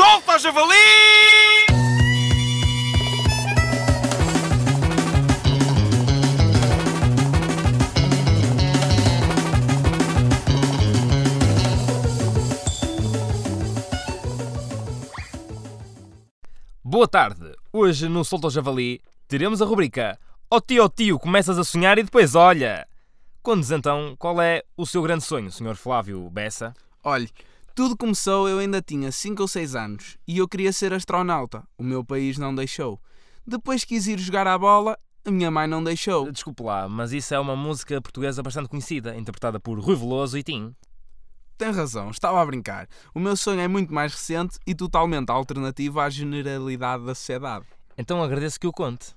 Solta, javali! Boa tarde. Hoje no Solta ao Javali teremos a rubrica Ó tio, ó tio, começas a sonhar e depois olha. Contes então qual é o seu grande sonho, Sr. Flávio Bessa? Olhe, tudo começou eu ainda tinha 5 ou 6 anos e eu queria ser astronauta. O meu país não deixou. Depois quis ir jogar à bola, a minha mãe não deixou. Desculpe lá, mas isso é uma música portuguesa bastante conhecida, interpretada por Rui Veloso e Tim. Tem razão, estava a brincar. O meu sonho é muito mais recente e totalmente alternativo à generalidade da sociedade. Então agradeço que o conte.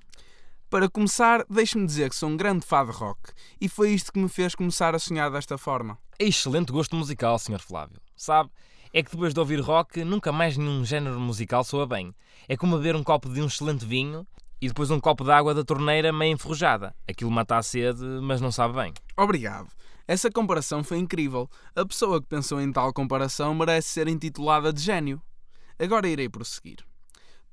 Para começar, deixe-me dizer que sou um grande fã de rock e foi isto que me fez começar a sonhar desta forma. É excelente gosto musical, Sr. Flávio. Sabe, é que depois de ouvir rock, nunca mais nenhum género musical soa bem. É como beber um copo de um excelente vinho e depois um copo de água da torneira meio enferrujada. Aquilo mata a sede, mas não sabe bem. Obrigado. Essa comparação foi incrível. A pessoa que pensou em tal comparação merece ser intitulada de gênio. Agora irei prosseguir.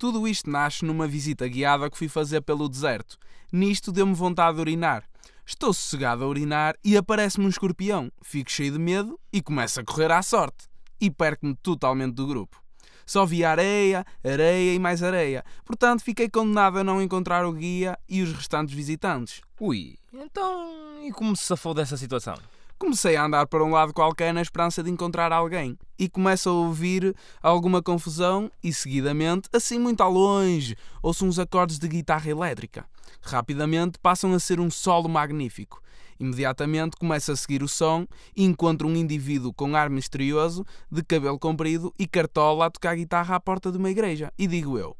Tudo isto nasce numa visita guiada que fui fazer pelo deserto. Nisto deu-me vontade de urinar. Estou sossegado a urinar e aparece-me um escorpião. Fico cheio de medo e começo a correr à sorte. E perco-me totalmente do grupo. Só vi areia, areia e mais areia. Portanto, fiquei condenado a não encontrar o guia e os restantes visitantes. Ui, então e como se safou dessa situação? Comecei a andar para um lado qualquer na esperança de encontrar alguém e começo a ouvir alguma confusão e seguidamente, assim muito ao longe, ouço uns acordes de guitarra elétrica. Rapidamente passam a ser um solo magnífico. Imediatamente começo a seguir o som e encontro um indivíduo com ar misterioso, de cabelo comprido e cartola a tocar guitarra à porta de uma igreja. E digo eu: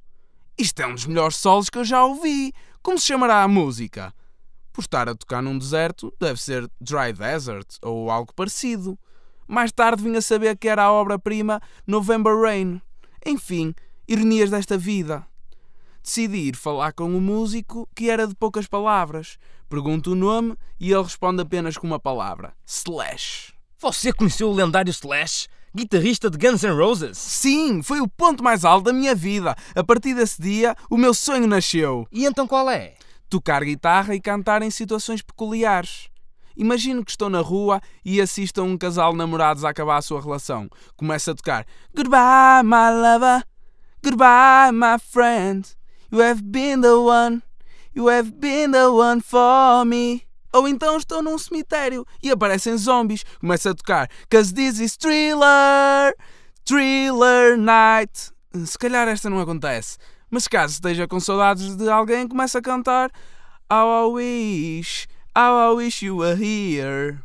Isto é um dos melhores solos que eu já ouvi! Como se chamará a música? Por estar a tocar num deserto, deve ser Dry Desert ou algo parecido. Mais tarde vim a saber que era a obra-prima November Rain. Enfim, ironias desta vida. Decidi ir falar com o músico, que era de poucas palavras. Pergunto o nome e ele responde apenas com uma palavra: Slash. Você conheceu o lendário Slash? Guitarrista de Guns N' Roses? Sim, foi o ponto mais alto da minha vida. A partir desse dia, o meu sonho nasceu. E então qual é? Tocar guitarra e cantar em situações peculiares. Imagino que estou na rua e assisto a um casal de namorados a acabar a sua relação. Começa a tocar Goodbye, my lover. Goodbye, my friend. You have been the one. You have been the one for me. Ou então estou num cemitério e aparecem zombies. Começa a tocar Cause this is thriller. Thriller night. Se calhar esta não acontece. Mas caso esteja com saudades de alguém, começa a cantar How I wish, how I wish you were here.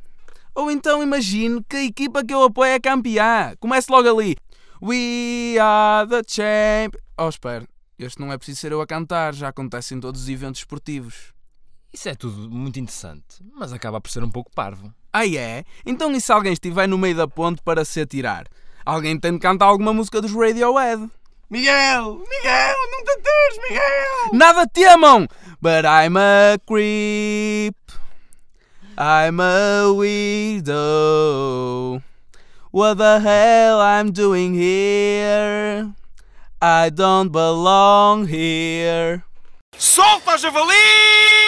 Ou então imagine que a equipa que eu apoio é campeã. Comece logo ali. We are the champ. Oh, espera. Este não é preciso ser eu a cantar, já acontece em todos os eventos esportivos. Isso é tudo muito interessante, mas acaba por ser um pouco parvo. Ah, é? Então e se alguém estiver no meio da ponte para se atirar? Alguém tem de cantar alguma música dos Radiohead. Miguel! Miguel! Não te atires, Miguel! Nada temam! But I'm a creep. I'm a weirdo. What the hell I'm doing here? I don't belong here. Solta, javali!